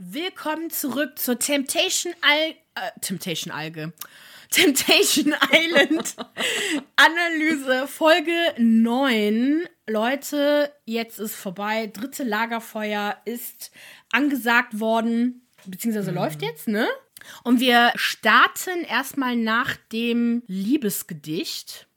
Willkommen zurück zur Temptation Al äh, Temptation Alge. Temptation Island Analyse Folge 9. Leute, jetzt ist vorbei. Dritte Lagerfeuer ist angesagt worden, beziehungsweise mhm. läuft jetzt, ne? Und wir starten erstmal nach dem Liebesgedicht.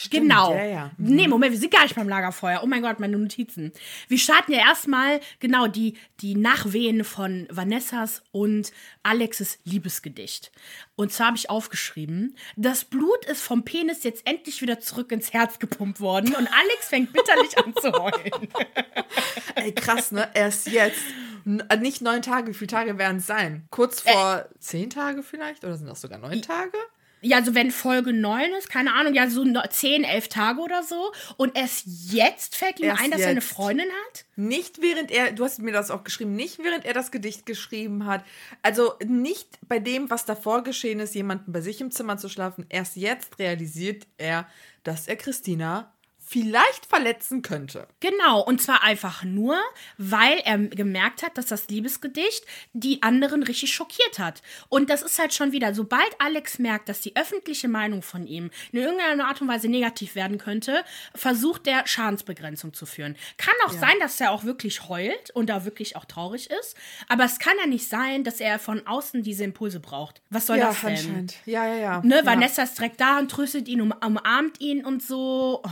Stimmt, genau. Ja, ja. Mhm. Nee, Moment, wir sind gar nicht beim Lagerfeuer. Oh mein Gott, meine Notizen. Wir starten ja erstmal, genau, die, die Nachwehen von Vanessas und Alexes Liebesgedicht. Und zwar habe ich aufgeschrieben, das Blut ist vom Penis jetzt endlich wieder zurück ins Herz gepumpt worden und Alex fängt bitterlich an zu heulen. Ey, krass, ne? Erst jetzt. Äh, nicht neun Tage, wie viele Tage werden es sein? Kurz vor äh, zehn Tage vielleicht? Oder sind das sogar neun Tage? Ja, also wenn Folge 9 ist, keine Ahnung, ja, so 10, 11 Tage oder so. Und erst jetzt fällt ihm erst ein, dass jetzt. er eine Freundin hat? Nicht während er, du hast mir das auch geschrieben, nicht während er das Gedicht geschrieben hat. Also nicht bei dem, was davor geschehen ist, jemanden bei sich im Zimmer zu schlafen. Erst jetzt realisiert er, dass er Christina vielleicht verletzen könnte. Genau, und zwar einfach nur, weil er gemerkt hat, dass das Liebesgedicht die anderen richtig schockiert hat. Und das ist halt schon wieder, sobald Alex merkt, dass die öffentliche Meinung von ihm in irgendeiner Art und Weise negativ werden könnte, versucht er Schadensbegrenzung zu führen. Kann auch ja. sein, dass er auch wirklich heult und da wirklich auch traurig ist, aber es kann ja nicht sein, dass er von außen diese Impulse braucht. Was soll ja, das denn? Anscheinend. Ja, ja, ja. Ne, ja. Vanessa ist direkt da und tröstet ihn, um, umarmt ihn und so. Oh.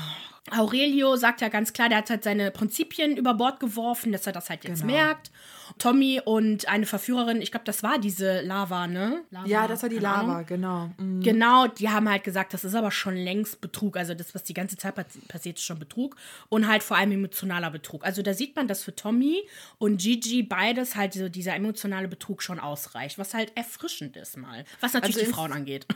Aurelio sagt ja ganz klar, der hat halt seine Prinzipien über Bord geworfen, dass er das halt jetzt genau. merkt. Tommy und eine Verführerin, ich glaube, das war diese Lava, ne? Lava, ja, das war die Lava, genau. Mhm. Genau, die haben halt gesagt, das ist aber schon längst Betrug. Also das, was die ganze Zeit passiert, ist schon Betrug. Und halt vor allem emotionaler Betrug. Also da sieht man, dass für Tommy und Gigi beides halt so dieser emotionale Betrug schon ausreicht. Was halt erfrischend ist mal. Was natürlich also die Frauen angeht.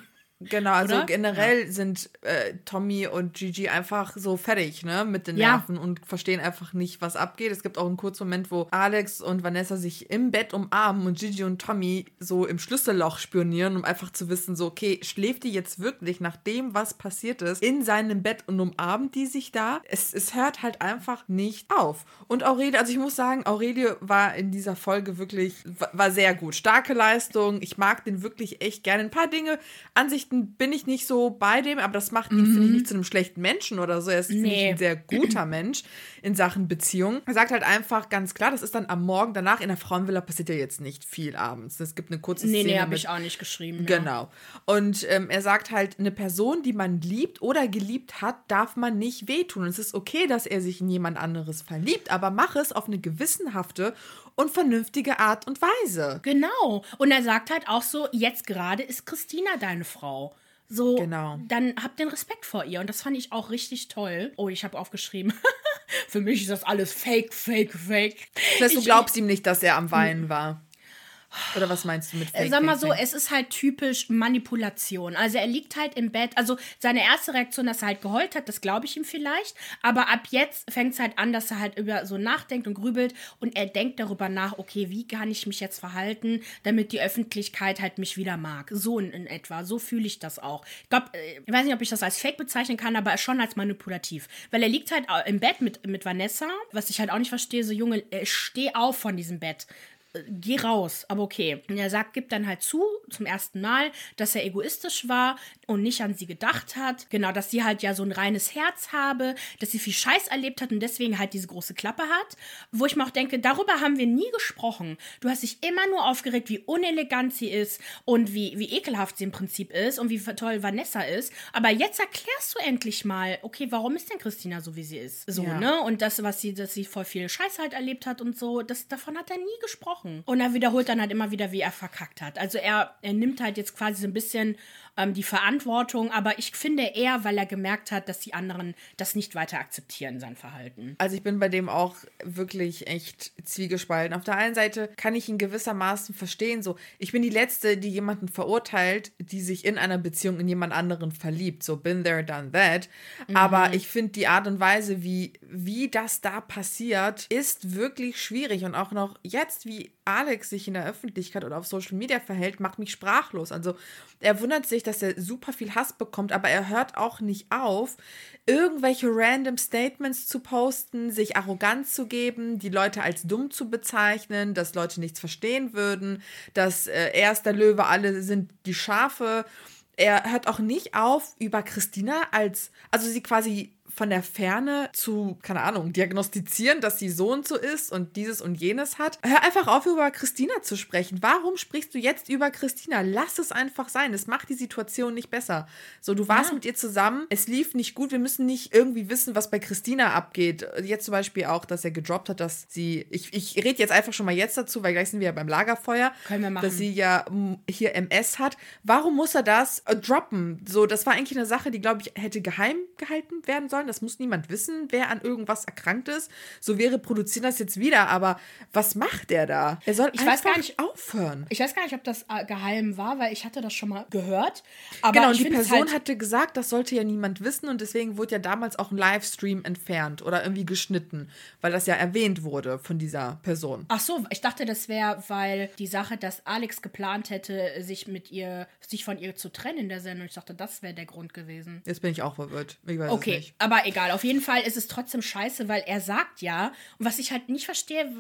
Genau, also Oder? generell ja. sind äh, Tommy und Gigi einfach so fertig, ne, mit den Nerven ja. und verstehen einfach nicht, was abgeht. Es gibt auch einen kurzen Moment, wo Alex und Vanessa sich im Bett umarmen und Gigi und Tommy so im Schlüsselloch spionieren, um einfach zu wissen, so, okay, schläft die jetzt wirklich nach dem, was passiert ist, in seinem Bett und umarmt die sich da? Es, es hört halt einfach nicht auf. Und Aurelie, also ich muss sagen, Aurelie war in dieser Folge wirklich, war sehr gut. Starke Leistung. Ich mag den wirklich echt gerne. Ein paar Dinge, Ansichten Ansichten bin ich nicht so bei dem, aber das macht ihn, mhm. finde ich, nicht zu einem schlechten Menschen oder so. Er ist, nee. ein sehr guter Mensch in Sachen Beziehung. Er sagt halt einfach ganz klar, das ist dann am Morgen danach in der Frauenvilla passiert ja jetzt nicht viel abends. Es gibt eine kurze nee, Szene. Nee, nee, habe ich auch nicht geschrieben. Genau. Ja. Und ähm, er sagt halt, eine Person, die man liebt oder geliebt hat, darf man nicht wehtun. Und es ist okay, dass er sich in jemand anderes verliebt, aber mach es auf eine gewissenhafte und vernünftige Art und Weise. Genau. Und er sagt halt auch so, jetzt gerade ist Christina deine Frau. So, genau. dann habt den Respekt vor ihr. Und das fand ich auch richtig toll. Oh, ich habe aufgeschrieben. Für mich ist das alles fake, fake, fake. Das heißt, du glaubst ihm nicht, dass er am Weinen war. Oder was meinst du mit Fake? Sag mal so, es ist halt typisch Manipulation. Also er liegt halt im Bett. Also seine erste Reaktion, dass er halt geheult hat, das glaube ich ihm vielleicht. Aber ab jetzt fängt es halt an, dass er halt über so nachdenkt und grübelt und er denkt darüber nach, okay, wie kann ich mich jetzt verhalten, damit die Öffentlichkeit halt mich wieder mag. So in, in etwa. So fühle ich das auch. Ich glaube, äh, ich weiß nicht, ob ich das als Fake bezeichnen kann, aber schon als manipulativ. Weil er liegt halt im Bett mit, mit Vanessa, was ich halt auch nicht verstehe, so Junge, steh auf von diesem Bett geh raus, aber okay. Und er sagt, gibt dann halt zu, zum ersten Mal, dass er egoistisch war und nicht an sie gedacht hat. Genau, dass sie halt ja so ein reines Herz habe, dass sie viel Scheiß erlebt hat und deswegen halt diese große Klappe hat. Wo ich mir auch denke, darüber haben wir nie gesprochen. Du hast dich immer nur aufgeregt, wie unelegant sie ist und wie, wie ekelhaft sie im Prinzip ist und wie toll Vanessa ist. Aber jetzt erklärst du endlich mal, okay, warum ist denn Christina so, wie sie ist? So, ja. ne? Und das, was sie, dass sie voll viel Scheiß halt erlebt hat und so, das, davon hat er nie gesprochen gesprochen. Und er wiederholt dann halt immer wieder, wie er verkackt hat. Also er, er nimmt halt jetzt quasi so ein bisschen ähm, die Verantwortung, aber ich finde eher, weil er gemerkt hat, dass die anderen das nicht weiter akzeptieren, sein Verhalten. Also ich bin bei dem auch wirklich echt zwiegespalten. Auf der einen Seite kann ich ihn gewissermaßen verstehen, so ich bin die Letzte, die jemanden verurteilt, die sich in einer Beziehung in jemand anderen verliebt. So been there, done that. Mhm. Aber ich finde die Art und Weise, wie, wie das da passiert, ist wirklich schwierig. Und auch noch jetzt, wie Alex sich in der Öffentlichkeit oder auf Social Media verhält, macht mich sprachlos. Also er wundert sich, dass er super viel Hass bekommt, aber er hört auch nicht auf, irgendwelche random Statements zu posten, sich arrogant zu geben, die Leute als dumm zu bezeichnen, dass Leute nichts verstehen würden, dass äh, er ist der Löwe, alle sind die Schafe. Er hört auch nicht auf, über Christina als, also sie quasi von der Ferne zu, keine Ahnung, diagnostizieren, dass sie so und so ist und dieses und jenes hat. Hör einfach auf, über Christina zu sprechen. Warum sprichst du jetzt über Christina? Lass es einfach sein. Es macht die Situation nicht besser. So, du warst ja. mit ihr zusammen, es lief nicht gut. Wir müssen nicht irgendwie wissen, was bei Christina abgeht. Jetzt zum Beispiel auch, dass er gedroppt hat, dass sie, ich, ich rede jetzt einfach schon mal jetzt dazu, weil gleich sind wir ja beim Lagerfeuer, Können wir machen. dass sie ja hier MS hat. Warum muss er das äh, droppen? So, das war eigentlich eine Sache, die, glaube ich, hätte geheim gehalten werden sollen sollen. Das muss niemand wissen, wer an irgendwas erkrankt ist. So wäre produzieren das jetzt wieder, aber was macht der da? Er soll ich einfach weiß gar nicht aufhören. Ich weiß gar nicht, ob das äh, geheim war, weil ich hatte das schon mal gehört. Aber genau, und die Person halt hatte gesagt, das sollte ja niemand wissen und deswegen wurde ja damals auch ein Livestream entfernt oder irgendwie geschnitten, weil das ja erwähnt wurde von dieser Person. Ach so, ich dachte, das wäre, weil die Sache, dass Alex geplant hätte, sich mit ihr, sich von ihr zu trennen in der Sendung. Ich dachte, das wäre der Grund gewesen. Jetzt bin ich auch verwirrt. Ich weiß okay, es nicht. Aber egal, auf jeden Fall ist es trotzdem scheiße, weil er sagt ja, und was ich halt nicht verstehe,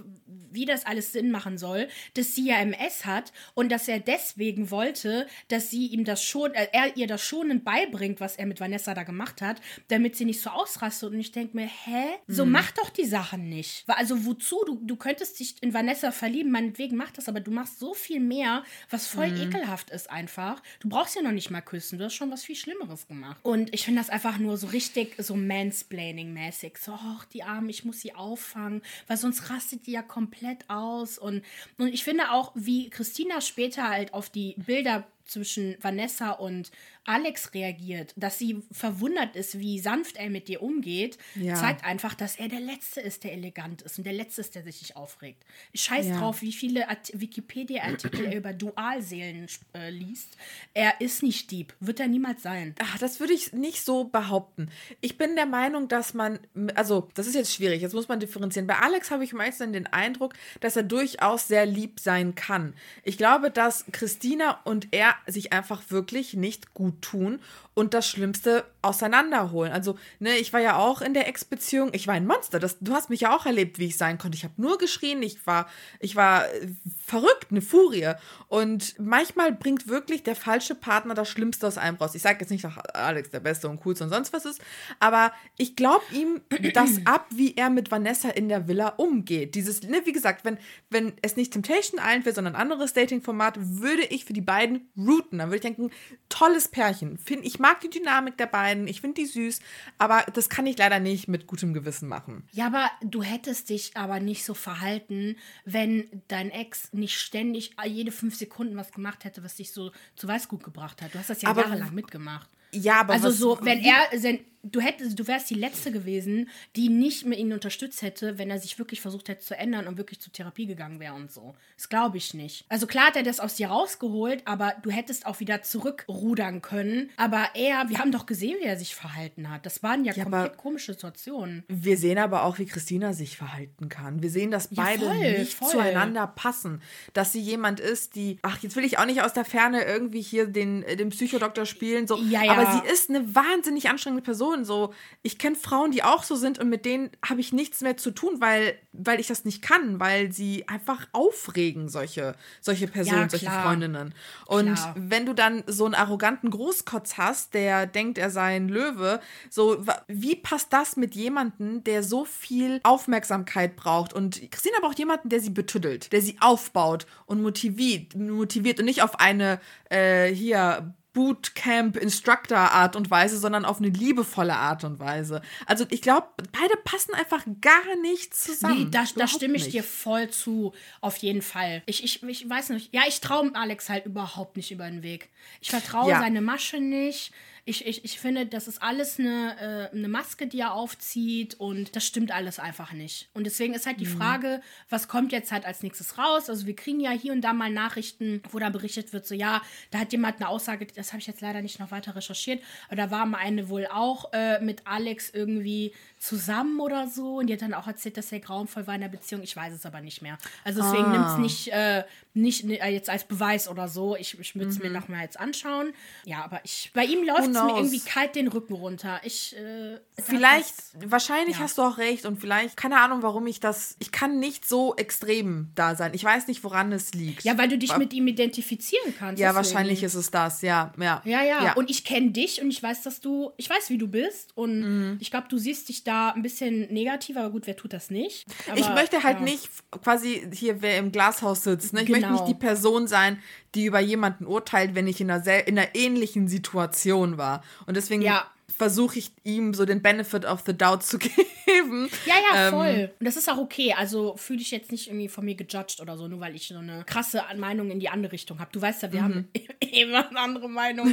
wie das alles Sinn machen soll, dass sie ja MS hat und dass er deswegen wollte, dass sie ihm das schon, äh, er ihr das schonend beibringt, was er mit Vanessa da gemacht hat, damit sie nicht so ausrastet. Und ich denke mir, hä? So mhm. mach doch die Sachen nicht. Also wozu? Du, du könntest dich in Vanessa verlieben, meinetwegen mach das, aber du machst so viel mehr, was voll mhm. ekelhaft ist einfach. Du brauchst ja noch nicht mal küssen, du hast schon was viel Schlimmeres gemacht. Und ich finde das einfach nur so richtig so Mansplaining-mäßig. So, ach, die Arme, ich muss sie auffangen, weil sonst rastet die ja komplett aus. Und, und ich finde auch, wie Christina später halt auf die Bilder zwischen Vanessa und Alex reagiert, dass sie verwundert ist, wie sanft er mit dir umgeht, ja. zeigt einfach, dass er der Letzte ist, der elegant ist und der Letzte ist, der sich nicht aufregt. Scheiß ja. drauf, wie viele Wikipedia-Artikel er über Dualseelen äh, liest. Er ist nicht Dieb, wird er niemals sein. Ach, das würde ich nicht so behaupten. Ich bin der Meinung, dass man, also das ist jetzt schwierig, jetzt muss man differenzieren. Bei Alex habe ich meistens den Eindruck, dass er durchaus sehr lieb sein kann. Ich glaube, dass Christina und er sich einfach wirklich nicht gut tun und das Schlimmste auseinanderholen. Also, ne, ich war ja auch in der Ex-Beziehung, ich war ein Monster. Das, du hast mich ja auch erlebt, wie ich sein konnte. Ich habe nur geschrien, ich war, ich war äh, verrückt, eine Furie. Und manchmal bringt wirklich der falsche Partner das Schlimmste aus einem raus. Ich sage jetzt nicht, dass Alex der Beste und coolste und sonst was ist, aber ich glaube ihm das ab, wie er mit Vanessa in der Villa umgeht. Dieses, ne, wie gesagt, wenn, wenn es nicht Temptation Island wäre, sondern ein anderes Dating-Format, würde ich für die beiden routen. Dann würde ich denken, tolles Pärchen. Find, ich mag die Dynamik der beiden, ich finde die süß, aber das kann ich leider nicht mit gutem Gewissen machen. Ja, aber du hättest dich aber nicht so verhalten, wenn dein Ex nicht ständig jede fünf Sekunden was gemacht hätte, was dich so zu Weißgut gebracht hat. Du hast das ja aber jahrelang mitgemacht. Ja, aber also was, so, wenn er, du hättest, du wärst die letzte gewesen, die nicht mehr ihn unterstützt hätte, wenn er sich wirklich versucht hätte zu ändern und wirklich zur Therapie gegangen wäre und so. Das glaube ich nicht. Also klar hat er das aus dir rausgeholt, aber du hättest auch wieder zurückrudern können. Aber er, wir haben doch gesehen, wie er sich verhalten hat. Das waren ja, ja komplett komische Situationen. Wir sehen aber auch, wie Christina sich verhalten kann. Wir sehen, dass beide ja, voll, nicht voll. zueinander passen. Dass sie jemand ist, die, ach, jetzt will ich auch nicht aus der Ferne irgendwie hier den, den Psychodoktor spielen, so. Ja, ja. Aber sie ist eine wahnsinnig anstrengende Person Person. So, ich kenne Frauen, die auch so sind und mit denen habe ich nichts mehr zu tun, weil, weil ich das nicht kann, weil sie einfach aufregen, solche, solche Personen, ja, solche Freundinnen. Und klar. wenn du dann so einen arroganten Großkotz hast, der denkt, er sei ein Löwe, so, wie passt das mit jemandem, der so viel Aufmerksamkeit braucht? Und Christina braucht jemanden, der sie betüddelt, der sie aufbaut und motiviert, motiviert und nicht auf eine äh, hier Bootcamp-Instructor-Art und Weise, sondern auf eine liebevolle Art und Weise. Also ich glaube, beide passen einfach gar nicht zusammen. Nee, da, da stimme ich nicht. dir voll zu, auf jeden Fall. Ich, ich, ich weiß nicht, ja, ich traue Alex halt überhaupt nicht über den Weg. Ich vertraue ja. seine Masche nicht. Ich, ich, ich finde, das ist alles eine, äh, eine Maske, die er aufzieht und das stimmt alles einfach nicht. Und deswegen ist halt die mhm. Frage, was kommt jetzt halt als nächstes raus? Also wir kriegen ja hier und da mal Nachrichten, wo dann berichtet wird, so ja, da hat jemand eine Aussage, das habe ich jetzt leider nicht noch weiter recherchiert, aber da war mal eine wohl auch äh, mit Alex irgendwie zusammen oder so und die hat dann auch erzählt, dass er grauenvoll war in der Beziehung. Ich weiß es aber nicht mehr. Also deswegen ah. nimm es nicht, äh, nicht äh, jetzt als Beweis oder so. Ich, ich würde es mhm. mir nochmal jetzt anschauen. Ja, aber ich, bei ihm läuft es mir irgendwie kalt den Rücken runter. Ich, äh, vielleicht, das, wahrscheinlich ja. hast du auch recht und vielleicht, keine Ahnung, warum ich das, ich kann nicht so extrem da sein. Ich weiß nicht, woran es liegt. Ja, weil du dich aber, mit ihm identifizieren kannst. Ja, deswegen. wahrscheinlich ist es das, ja. Ja, ja. ja. ja. Und ich kenne dich und ich weiß, dass du, ich weiß, wie du bist und mhm. ich glaube, du siehst dich da ein bisschen negativ, aber gut, wer tut das nicht? Aber, ich möchte halt ja. nicht quasi hier, wer im Glashaus sitzt. Ne? Ich genau. Möchte nicht die genau. Person sein, die über jemanden urteilt, wenn ich in einer, in einer ähnlichen Situation war. Und deswegen ja versuche ich ihm so den Benefit of the doubt zu geben. Ja, ja, ähm, voll. Und das ist auch okay. Also fühle ich jetzt nicht irgendwie von mir gejudged oder so, nur weil ich so eine krasse Meinung in die andere Richtung habe. Du weißt ja, wir mhm. haben immer eine andere Meinung.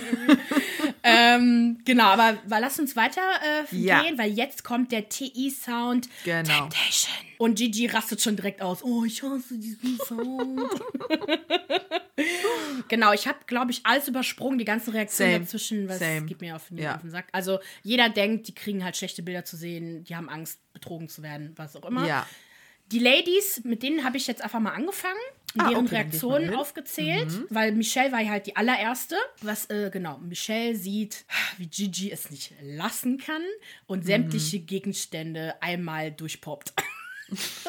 ähm, genau, aber, aber lass uns weiter äh, ja. gehen, weil jetzt kommt der TI-Sound genau. Temptation. Und Gigi rastet schon direkt aus. Oh, ich hasse diesen Sound. genau, ich habe, glaube ich, alles übersprungen, die ganzen Reaktionen Same. dazwischen, was Same. geht mir auf den, ja. auf den Sack. Also jeder denkt, die kriegen halt schlechte Bilder zu sehen, die haben Angst, betrogen zu werden, was auch immer. Ja. Die Ladies, mit denen habe ich jetzt einfach mal angefangen, ah, deren okay, Reaktionen aufgezählt, mhm. weil Michelle war ja halt die allererste. Was, äh, genau, Michelle sieht, wie Gigi es nicht lassen kann und sämtliche mhm. Gegenstände einmal durchpoppt. das ist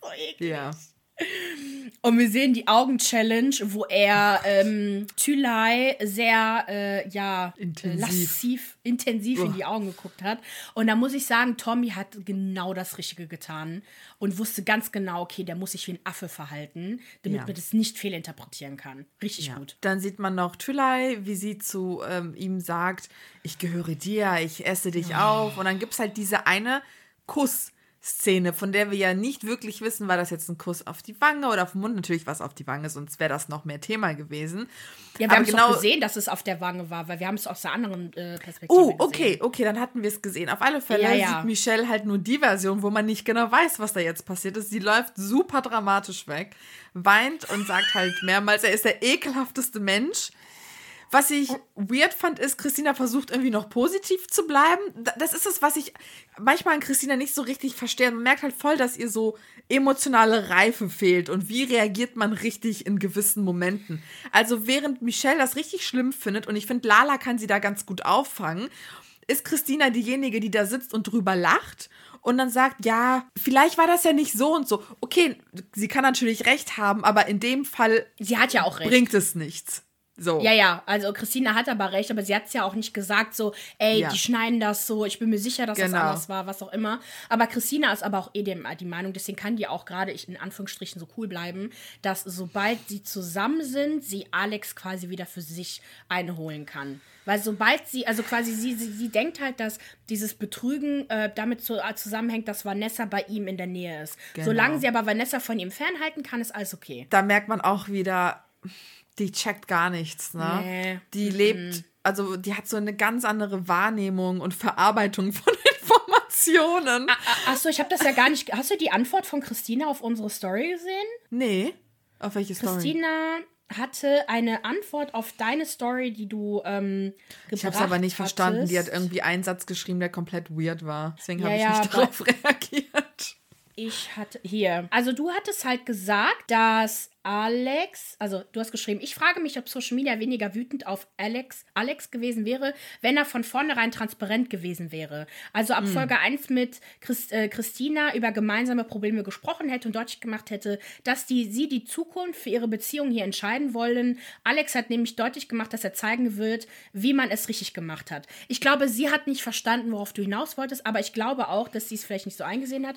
so eklig. Ja. Und wir sehen die Augen-Challenge, wo er ähm, Thülei sehr, äh, ja, intensiv, lassiv, intensiv in die Augen geguckt hat. Und da muss ich sagen, Tommy hat genau das Richtige getan und wusste ganz genau, okay, der muss sich wie ein Affe verhalten, damit ja. man das nicht fehlinterpretieren kann. Richtig ja. gut. Dann sieht man noch Thülei, wie sie zu ähm, ihm sagt, ich gehöre dir, ich esse dich oh. auf. Und dann gibt es halt diese eine Kuss- Szene, von der wir ja nicht wirklich wissen, war das jetzt ein Kuss auf die Wange oder auf den Mund. Natürlich war es auf die Wange, sonst wäre das noch mehr Thema gewesen. Ja, wir haben genau gesehen, dass es auf der Wange war, weil wir haben es aus der anderen äh, Perspektive Oh, okay, gesehen. okay, dann hatten wir es gesehen. Auf alle Fälle ja, ja. sieht Michelle halt nur die Version, wo man nicht genau weiß, was da jetzt passiert ist. Sie läuft super dramatisch weg, weint und sagt halt mehrmals, er ist der ekelhafteste Mensch. Was ich weird fand, ist, Christina versucht irgendwie noch positiv zu bleiben. Das ist es, was ich manchmal an Christina nicht so richtig verstehe. Man merkt halt voll, dass ihr so emotionale Reife fehlt und wie reagiert man richtig in gewissen Momenten. Also während Michelle das richtig schlimm findet und ich finde, Lala kann sie da ganz gut auffangen, ist Christina diejenige, die da sitzt und drüber lacht und dann sagt, ja, vielleicht war das ja nicht so und so. Okay, sie kann natürlich recht haben, aber in dem Fall sie hat ja auch recht. bringt es nichts. So. Ja, ja, also Christina hat aber recht, aber sie hat es ja auch nicht gesagt, so, ey, ja. die schneiden das so, ich bin mir sicher, dass genau. das anders war, was auch immer. Aber Christina ist aber auch eh dem, die Meinung, deswegen kann die auch gerade, in Anführungsstrichen, so cool bleiben, dass sobald sie zusammen sind, sie Alex quasi wieder für sich einholen kann. Weil sobald sie, also quasi sie, sie, sie denkt halt, dass dieses Betrügen äh, damit zu, äh, zusammenhängt, dass Vanessa bei ihm in der Nähe ist. Genau. Solange sie aber Vanessa von ihm fernhalten kann, ist alles okay. Da merkt man auch wieder die checkt gar nichts, ne? Nee. Die mhm. lebt, also die hat so eine ganz andere Wahrnehmung und Verarbeitung von Informationen. Achso, ich habe das ja gar nicht. Hast du die Antwort von Christina auf unsere Story gesehen? Nee. Auf welche Story? Christina hatte eine Antwort auf deine Story, die du ähm, gebracht Ich habe es aber nicht hattest. verstanden. Die hat irgendwie einen Satz geschrieben, der komplett weird war. Deswegen ja, habe ich ja, nicht darauf reagiert. Ich hatte hier. Also du hattest halt gesagt, dass Alex, also du hast geschrieben, ich frage mich, ob Social Media weniger wütend auf Alex, Alex gewesen wäre, wenn er von vornherein transparent gewesen wäre. Also ab mm. Folge 1 mit Christ, äh, Christina über gemeinsame Probleme gesprochen hätte und deutlich gemacht hätte, dass die, sie die Zukunft für ihre Beziehung hier entscheiden wollen. Alex hat nämlich deutlich gemacht, dass er zeigen wird, wie man es richtig gemacht hat. Ich glaube, sie hat nicht verstanden, worauf du hinaus wolltest, aber ich glaube auch, dass sie es vielleicht nicht so eingesehen hat.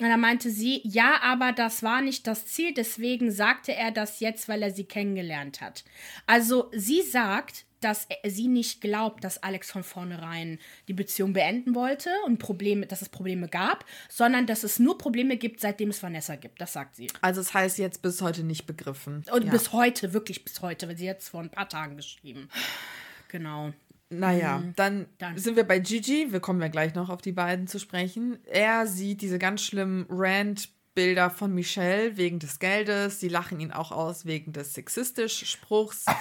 Und dann meinte sie, ja, aber das war nicht das Ziel, deswegen sagte er das jetzt, weil er sie kennengelernt hat. Also sie sagt, dass sie nicht glaubt, dass Alex von vornherein die Beziehung beenden wollte und Probleme, dass es Probleme gab, sondern dass es nur Probleme gibt, seitdem es Vanessa gibt. Das sagt sie. Also es das heißt jetzt bis heute nicht begriffen. Und ja. bis heute, wirklich bis heute, weil sie jetzt vor ein paar Tagen geschrieben. Genau. Naja, mhm. dann, dann, sind wir bei Gigi. Wir kommen ja gleich noch auf die beiden zu sprechen. Er sieht diese ganz schlimmen Rant-Bilder von Michelle wegen des Geldes. Sie lachen ihn auch aus wegen des sexistisch Spruchs.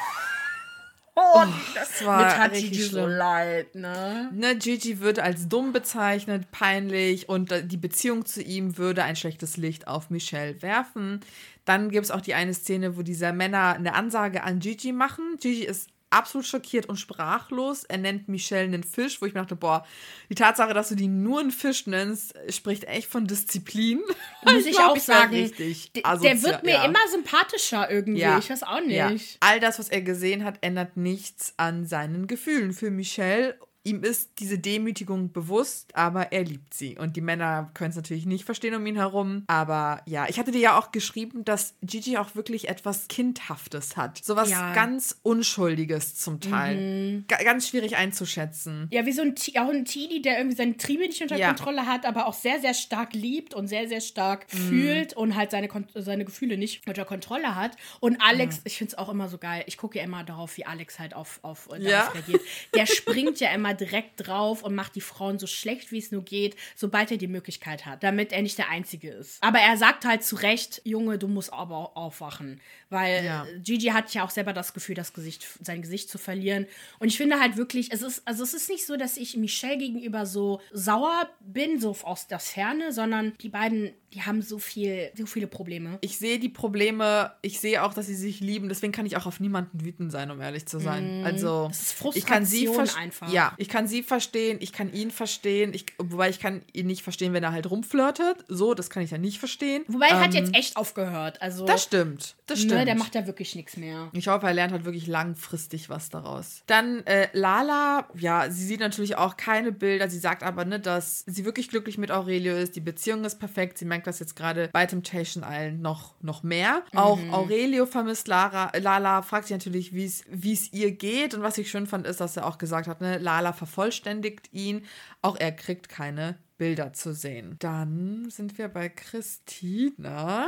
Oh, das war Mit hat Gigi schlimm. so leid, ne? ne? Gigi wird als dumm bezeichnet, peinlich und die Beziehung zu ihm würde ein schlechtes Licht auf Michelle werfen. Dann gibt es auch die eine Szene, wo diese Männer eine Ansage an Gigi machen. Gigi ist absolut schockiert und sprachlos. Er nennt Michelle einen Fisch, wo ich mir dachte, boah, die Tatsache, dass du die nur einen Fisch nennst, spricht echt von Disziplin. Muss ich, auch sagen, richtig der wird mir ja. immer sympathischer irgendwie. Ja. Ich weiß auch nicht. Ja. All das, was er gesehen hat, ändert nichts an seinen Gefühlen für Michelle ihm ist diese Demütigung bewusst, aber er liebt sie. Und die Männer können es natürlich nicht verstehen um ihn herum. Aber ja, ich hatte dir ja auch geschrieben, dass Gigi auch wirklich etwas Kindhaftes hat. Sowas ja. ganz Unschuldiges zum Teil. Mhm. Ganz schwierig einzuschätzen. Ja, wie so ein, auch ein Teenie, der irgendwie seine Triebe nicht unter ja. Kontrolle hat, aber auch sehr, sehr stark liebt und sehr, sehr stark mhm. fühlt und halt seine, seine Gefühle nicht unter Kontrolle hat. Und Alex, mhm. ich finde es auch immer so geil. Ich gucke ja immer darauf, wie Alex halt auf, auf ja. reagiert. Der springt ja immer direkt drauf und macht die Frauen so schlecht, wie es nur geht, sobald er die Möglichkeit hat, damit er nicht der Einzige ist. Aber er sagt halt zu Recht, Junge, du musst aber aufwachen. Weil ja. Gigi hat ja auch selber das Gefühl, das Gesicht, sein Gesicht zu verlieren. Und ich finde halt wirklich, es ist, also es ist nicht so, dass ich Michelle gegenüber so sauer bin, so aus der Ferne, sondern die beiden, die haben so viel, so viele Probleme. Ich sehe die Probleme, ich sehe auch, dass sie sich lieben, deswegen kann ich auch auf niemanden wütend sein, um ehrlich zu sein. Mm, also das ist Frustration ich kann sie einfach. Ja, ich kann sie verstehen, ich kann ihn verstehen, ich, wobei ich kann ihn nicht verstehen, wenn er halt rumflirtet. So, das kann ich ja nicht verstehen. Wobei er hat ähm, jetzt echt aufgehört. Also, das stimmt, das stimmt. Ne, der macht ja wirklich nichts mehr. Ich hoffe, er lernt halt wirklich langfristig was daraus. Dann äh, Lala, ja, sie sieht natürlich auch keine Bilder. Sie sagt aber, ne, dass sie wirklich glücklich mit Aurelio ist. Die Beziehung ist perfekt. Sie merkt das jetzt gerade bei Temptation Island noch, noch mehr. Mhm. Auch Aurelio vermisst Lara. Lala fragt sich natürlich, wie es ihr geht. Und was ich schön fand, ist, dass er auch gesagt hat, ne, Lala vervollständigt ihn. Auch er kriegt keine Bilder zu sehen. Dann sind wir bei Christina.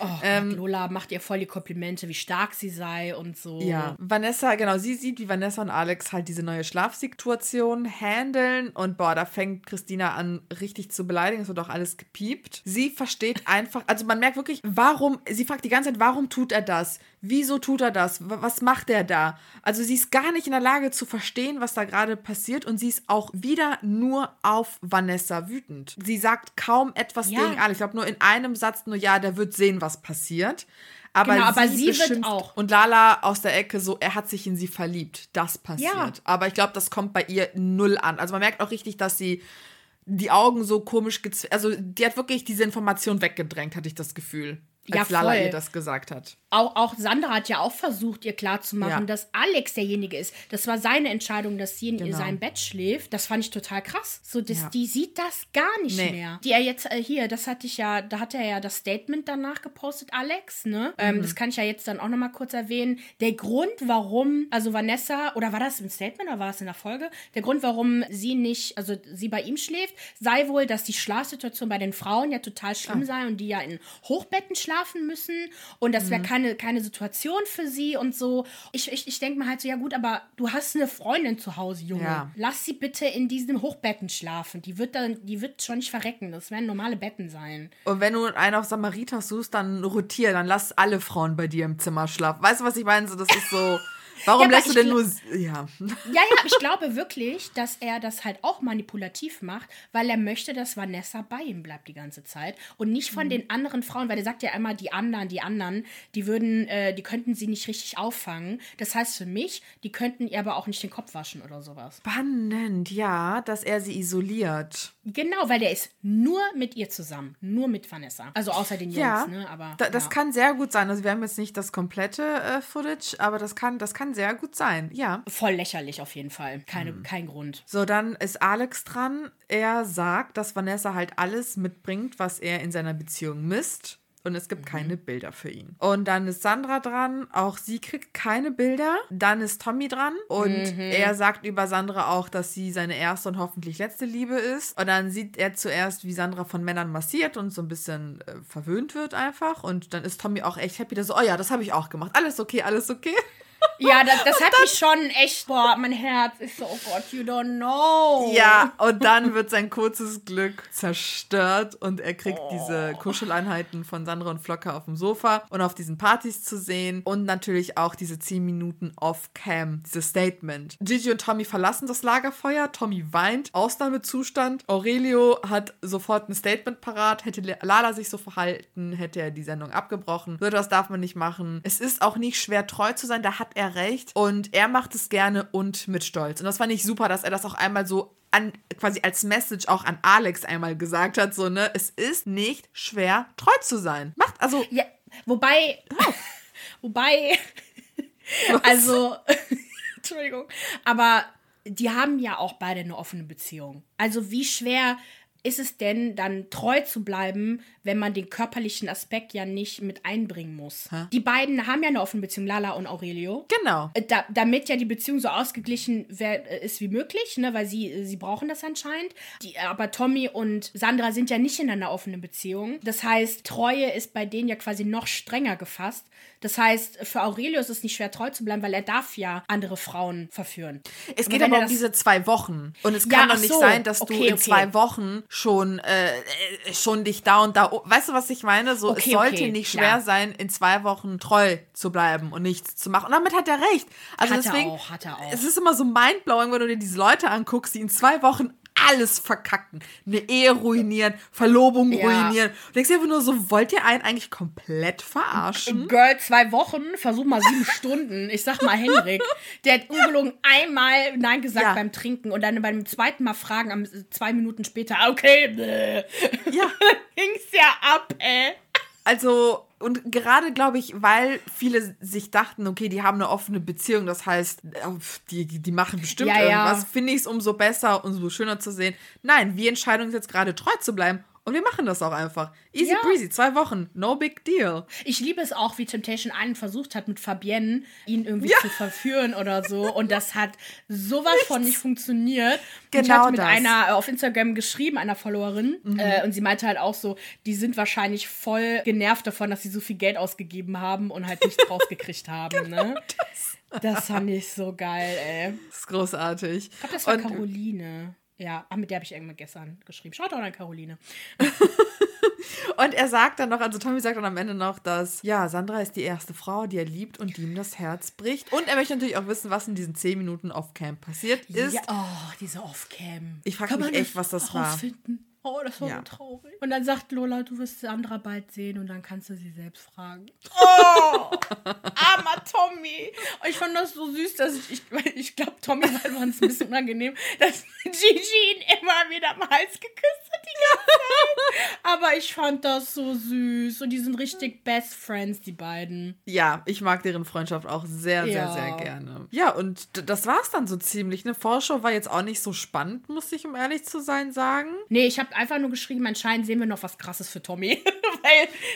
Oh, ähm, Lola macht ihr voll die Komplimente, wie stark sie sei und so. Ja, Vanessa, genau, sie sieht, wie Vanessa und Alex halt diese neue Schlafsituation handeln und boah, da fängt Christina an, richtig zu beleidigen. Es wird auch alles gepiept. Sie versteht einfach, also man merkt wirklich, warum, sie fragt die ganze Zeit, warum tut er das? Wieso tut er das? Was macht er da? Also sie ist gar nicht in der Lage zu verstehen, was da gerade passiert und sie ist auch wieder nur auf Vanessa wütend. Sie sagt kaum etwas ja. gegen alle. Ich glaube nur in einem Satz nur, ja, der wird sehen, was passiert. Aber, genau, aber sie, sie wird auch. Und Lala aus der Ecke so, er hat sich in sie verliebt. Das passiert. Ja. Aber ich glaube, das kommt bei ihr null an. Also man merkt auch richtig, dass sie die Augen so komisch, also die hat wirklich diese Information weggedrängt, hatte ich das Gefühl als ja, Lala ihr das gesagt hat. Auch, auch Sandra hat ja auch versucht, ihr klarzumachen, ja. dass Alex derjenige ist. Das war seine Entscheidung, dass sie in genau. seinem Bett schläft. Das fand ich total krass. So, das, ja. die sieht das gar nicht nee. mehr. Die er jetzt äh, hier, das hatte ich ja, da hat er ja das Statement danach gepostet, Alex, ne? Ähm, mhm. Das kann ich ja jetzt dann auch nochmal kurz erwähnen. Der Grund, warum, also Vanessa, oder war das im Statement oder war es in der Folge? Der Grund, warum sie nicht, also sie bei ihm schläft, sei wohl, dass die Schlafsituation bei den Frauen ja total schlimm ah. sei und die ja in Hochbetten schlafen schlafen müssen und das wäre mhm. keine, keine Situation für sie und so. Ich, ich, ich denke mir halt so, ja gut, aber du hast eine Freundin zu Hause, Junge. Ja. Lass sie bitte in diesen Hochbetten schlafen. Die wird dann, die wird schon nicht verrecken. Das werden normale Betten sein. Und wenn du einen auf Samariter suchst, dann rotier, dann lass alle Frauen bei dir im Zimmer schlafen. Weißt du, was ich meine? So, das ist so. Warum ja, lässt du denn nur. Ja. ja, ja, ich glaube wirklich, dass er das halt auch manipulativ macht, weil er möchte, dass Vanessa bei ihm bleibt die ganze Zeit und nicht von mhm. den anderen Frauen, weil er sagt ja immer, die anderen, die anderen, die würden, äh, die könnten sie nicht richtig auffangen. Das heißt für mich, die könnten ihr aber auch nicht den Kopf waschen oder sowas. Spannend, ja, dass er sie isoliert. Genau, weil der ist nur mit ihr zusammen, nur mit Vanessa. Also außer den Jungs, ja, ne? Aber da, das ja. kann sehr gut sein. Also wir haben jetzt nicht das komplette äh, Footage, aber das kann, das kann sehr gut sein, ja. Voll lächerlich auf jeden Fall. Keine, hm. Kein Grund. So, dann ist Alex dran. Er sagt, dass Vanessa halt alles mitbringt, was er in seiner Beziehung misst und es gibt mhm. keine Bilder für ihn. Und dann ist Sandra dran, auch sie kriegt keine Bilder. Dann ist Tommy dran und mhm. er sagt über Sandra auch, dass sie seine erste und hoffentlich letzte Liebe ist. Und dann sieht er zuerst, wie Sandra von Männern massiert und so ein bisschen äh, verwöhnt wird einfach. Und dann ist Tommy auch echt happy, dass so, oh ja, das habe ich auch gemacht. Alles okay, alles okay. Ja, das, das hat mich schon echt, boah, mein Herz ist so, oh Gott, you don't know. Ja, und dann wird sein kurzes Glück zerstört und er kriegt oh. diese Kuscheleinheiten von Sandra und Flocke auf dem Sofa und auf diesen Partys zu sehen und natürlich auch diese 10 Minuten off-cam, dieses Statement. Gigi und Tommy verlassen das Lagerfeuer, Tommy weint, Ausnahmezustand. Aurelio hat sofort ein Statement parat, hätte Lala sich so verhalten, hätte er die Sendung abgebrochen. So etwas darf man nicht machen. Es ist auch nicht schwer, treu zu sein, da hat er recht. Und er macht es gerne und mit Stolz. Und das fand ich super, dass er das auch einmal so an, quasi als Message auch an Alex einmal gesagt hat, so, ne, es ist nicht schwer, treu zu sein. Macht, also. Ja, wobei, oh. wobei, Was? also, Entschuldigung, aber die haben ja auch beide eine offene Beziehung. Also wie schwer ist es denn dann treu zu bleiben, wenn man den körperlichen Aspekt ja nicht mit einbringen muss? Hä? Die beiden haben ja eine offene Beziehung, Lala und Aurelio. Genau. Äh, da, damit ja die Beziehung so ausgeglichen äh, ist wie möglich, ne, weil sie, sie brauchen das anscheinend. Die, aber Tommy und Sandra sind ja nicht in einer offenen Beziehung. Das heißt, Treue ist bei denen ja quasi noch strenger gefasst. Das heißt, für Aurelio ist es nicht schwer, treu zu bleiben, weil er darf ja andere Frauen verführen. Es geht aber um diese zwei Wochen. Und es kann ja, doch nicht so. sein, dass okay, du in okay. zwei Wochen schon, äh, schon dich da und da. Weißt du, was ich meine? So, okay, es sollte nicht schwer ja. sein, in zwei Wochen treu zu bleiben und nichts zu machen. Und damit hat er recht. Also hat deswegen, er auch, hat er auch. Es ist immer so mindblowing, wenn du dir diese Leute anguckst, die in zwei Wochen alles verkacken. Eine Ehe ruinieren, Verlobung ja. ruinieren. Du denkst dir einfach nur so, wollt ihr einen eigentlich komplett verarschen? Girl, zwei Wochen, versuch mal sieben Stunden. Ich sag mal Henrik, der hat ungelogen einmal Nein gesagt ja. beim Trinken und dann beim zweiten Mal fragen, am, zwei Minuten später, okay, bläh. Ja. Ging's ja ab, ey. Also, und gerade glaube ich, weil viele sich dachten, okay, die haben eine offene Beziehung, das heißt, die, die machen bestimmt ja, irgendwas, ja. finde ich es umso besser, umso schöner zu sehen. Nein, wir entscheiden uns jetzt gerade treu zu bleiben und wir machen das auch einfach. Easy ja. breezy, zwei Wochen, no big deal. Ich liebe es auch, wie Temptation Island versucht hat, mit Fabienne ihn irgendwie ja. zu verführen oder so. Und das hat sowas Nichts. von nicht funktioniert. Genau ich hatte mit das. einer äh, auf Instagram geschrieben, einer Followerin, mhm. äh, und sie meinte halt auch so, die sind wahrscheinlich voll genervt davon, dass sie so viel Geld ausgegeben haben und halt nichts rausgekriegt haben. Genau ne? Das. das fand ich so geil, ey. Das ist großartig. Ich glaube, das war und, Caroline. Ja, ach, mit der habe ich irgendwann gestern geschrieben. Schaut doch an Caroline. und er sagt dann noch, also Tommy sagt dann am Ende noch, dass ja, Sandra ist die erste Frau, die er liebt und die ihm das Herz bricht. Und er möchte natürlich auch wissen, was in diesen zehn Minuten Off-Cam passiert ist. Ja, oh, diese Off-Cam. Ich frage mich echt, was das war. Oh, das war ja. so traurig. Und dann sagt Lola, du wirst Sandra bald sehen und dann kannst du sie selbst fragen. Oh, armer Tommy. Und ich fand das so süß, dass ich, ich, ich glaube, Tommy war es ein bisschen unangenehm, dass Gigi ihn immer wieder am Hals geküsst hat die ganze Zeit. Aber ich fand das so süß. Und die sind richtig Best Friends, die beiden. Ja, ich mag deren Freundschaft auch sehr, ja. sehr, sehr gerne. Ja, und das war es dann so ziemlich. Eine Vorschau war jetzt auch nicht so spannend, muss ich, um ehrlich zu sein, sagen. Nee, ich habe habe einfach nur geschrieben, anscheinend sehen wir noch was Krasses für Tommy.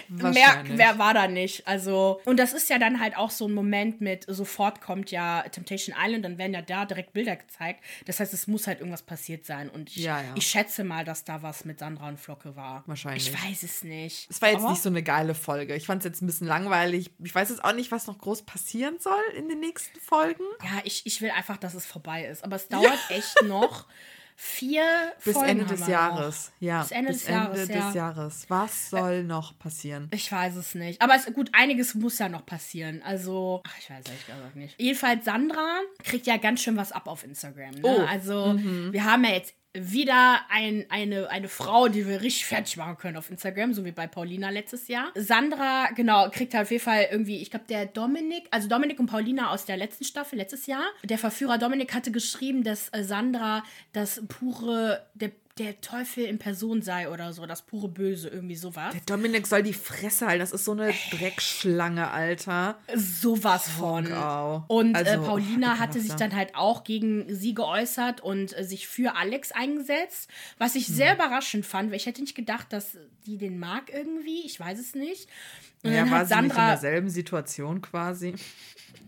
Weil mehr, wer war da nicht. Also, und das ist ja dann halt auch so ein Moment mit, sofort kommt ja Temptation Island, dann werden ja da direkt Bilder gezeigt. Das heißt, es muss halt irgendwas passiert sein. Und ich, ja, ja. ich schätze mal, dass da was mit Sandra und Flocke war. Wahrscheinlich. Ich weiß es nicht. Es war jetzt Aber nicht so eine geile Folge. Ich fand es jetzt ein bisschen langweilig. Ich weiß jetzt auch nicht, was noch groß passieren soll in den nächsten Folgen. Ja, ich, ich will einfach, dass es vorbei ist. Aber es dauert ja. echt noch. Vier Bis Folgen Ende des Jahres. Noch. Ja. Bis Ende, Bis des, Ende Jahres, des ja. Jahres. Was soll äh, noch passieren? Ich weiß es nicht. Aber es, gut, einiges muss ja noch passieren. Also, ach, ich weiß ehrlich gesagt nicht. Jedenfalls, Sandra kriegt ja ganz schön was ab auf Instagram. Ne? Oh. Also, mhm. wir haben ja jetzt wieder ein, eine, eine Frau, die wir richtig fertig machen können auf Instagram, so wie bei Paulina letztes Jahr. Sandra, genau, kriegt halt auf jeden Fall irgendwie, ich glaube, der Dominik, also Dominik und Paulina aus der letzten Staffel letztes Jahr. Der Verführer Dominik hatte geschrieben, dass äh, Sandra das pure, der der Teufel in Person sei oder so, das pure Böse, irgendwie sowas. Der Dominik soll die Fresse halten, das ist so eine Dreckschlange, Alter. Sowas von. Oh, und äh, also, äh, Paulina hatte sich dann halt auch gegen sie geäußert und äh, sich für Alex eingesetzt, was ich hm. sehr überraschend fand, weil ich hätte nicht gedacht, dass die den mag irgendwie, ich weiß es nicht. Und ja, war sie Sandra, nicht in derselben Situation quasi?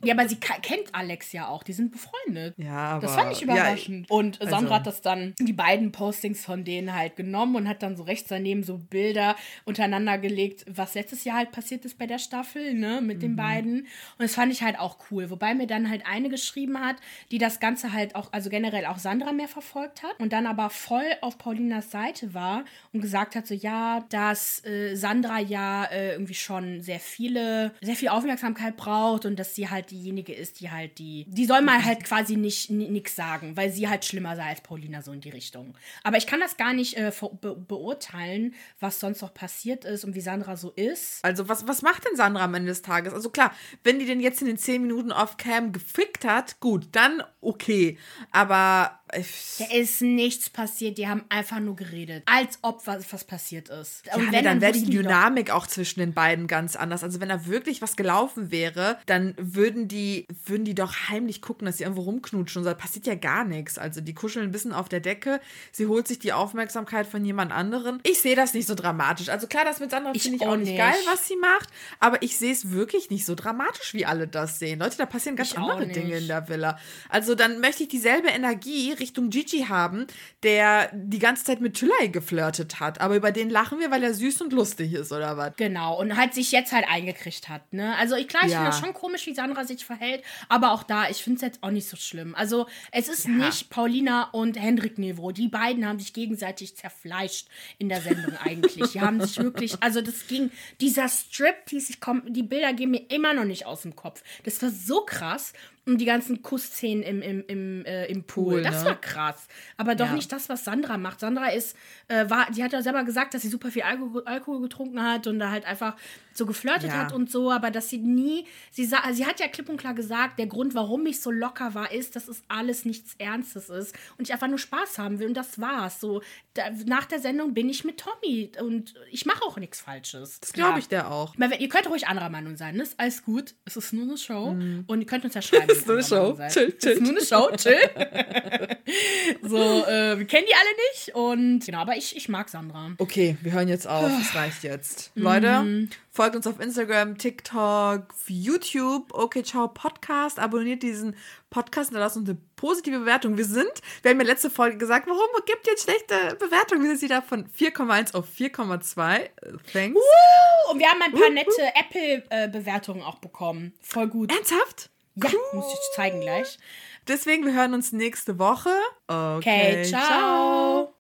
Ja, aber sie kennt Alex ja auch. Die sind befreundet. Ja, aber. Das fand ich überraschend. Ja, und Sandra also, hat das dann, die beiden Postings von denen halt genommen und hat dann so rechts daneben so Bilder untereinander gelegt, was letztes Jahr halt passiert ist bei der Staffel, ne, mit mhm. den beiden. Und das fand ich halt auch cool. Wobei mir dann halt eine geschrieben hat, die das Ganze halt auch, also generell auch Sandra mehr verfolgt hat und dann aber voll auf Paulinas Seite war und gesagt hat, so, ja, dass äh, Sandra ja äh, irgendwie schon sehr viele, sehr viel Aufmerksamkeit braucht und dass sie halt halt diejenige ist, die halt die, die soll mal halt quasi nicht nichts sagen, weil sie halt schlimmer sei als Paulina so in die Richtung. Aber ich kann das gar nicht äh, be beurteilen, was sonst noch passiert ist und wie Sandra so ist. Also was, was macht denn Sandra am Ende des Tages? Also klar, wenn die denn jetzt in den zehn Minuten auf Cam gefickt hat, gut, dann okay. Aber da ist nichts passiert, die haben einfach nur geredet, als ob was, was passiert ist. Ja, und wenn, dann, dann wäre die Dynamik auch zwischen den beiden ganz anders. Also wenn da wirklich was gelaufen wäre, dann würden die, würden die doch heimlich gucken, dass sie irgendwo rumknutschen und da passiert ja gar nichts. Also die kuscheln ein bisschen auf der Decke, sie holt sich die Aufmerksamkeit von jemand anderen. Ich sehe das nicht so dramatisch. Also klar, das mit Sandra finde ich auch nicht geil, was sie macht, aber ich sehe es wirklich nicht so dramatisch, wie alle das sehen. Leute, da passieren ganz ich andere Dinge in der Villa. Also dann möchte ich dieselbe Energie Richtung Gigi haben, der die ganze Zeit mit Tülay geflirtet hat. Aber über den lachen wir, weil er süß und lustig ist, oder was? Genau, und halt sich jetzt halt eingekriegt hat. Ne? Also ich, klar, ich ja. finde das schon komisch, wie Sandra sich verhält, aber auch da, ich finde es jetzt auch nicht so schlimm. Also es ist ja. nicht Paulina und Hendrik Niveau. Die beiden haben sich gegenseitig zerfleischt in der Sendung eigentlich. Die haben sich wirklich, also das ging, dieser Strip, die, sich, die Bilder gehen mir immer noch nicht aus dem Kopf. Das war so krass. Und die ganzen Kussszenen im, im, im, äh, im Pool. Pool das ne? war krass. Aber doch ja. nicht das, was Sandra macht. Sandra ist, äh, war, die hat ja selber gesagt, dass sie super viel Alkohol, Alkohol getrunken hat und da halt einfach so geflirtet ja. hat und so, aber dass sie nie, sie, sie hat ja klipp und klar gesagt, der Grund, warum ich so locker war, ist, dass es alles nichts Ernstes ist und ich einfach nur Spaß haben will und das war's. So, da, nach der Sendung bin ich mit Tommy und ich mache auch nichts Falsches. Das glaube ich der auch. Meine, ihr könnt ruhig anderer Meinung sein, ne? ist alles gut. Es ist nur eine Show mhm. und ihr könnt uns ja schreiben ist nur eine Show. Chill, chill. Ist nur eine Show, chill. so, äh, wir kennen die alle nicht und genau, aber ich, ich mag Sandra. Okay, wir hören jetzt auf. Es reicht jetzt. Leute, mhm. Folgt uns auf Instagram, TikTok, YouTube, okay, ciao Podcast, abonniert diesen Podcast und lasst uns eine positive Bewertung. Wir sind, wir haben ja letzte Folge gesagt, warum gibt ihr jetzt schlechte Bewertungen? Wir sind wieder von 4,1 auf 4,2. Thanks. Uh, und wir haben ein paar uh, nette uh. Apple-Bewertungen auch bekommen. Voll gut. Ernsthaft? Ja, cool. muss ich zeigen gleich. Deswegen, wir hören uns nächste Woche. Okay, okay ciao. ciao.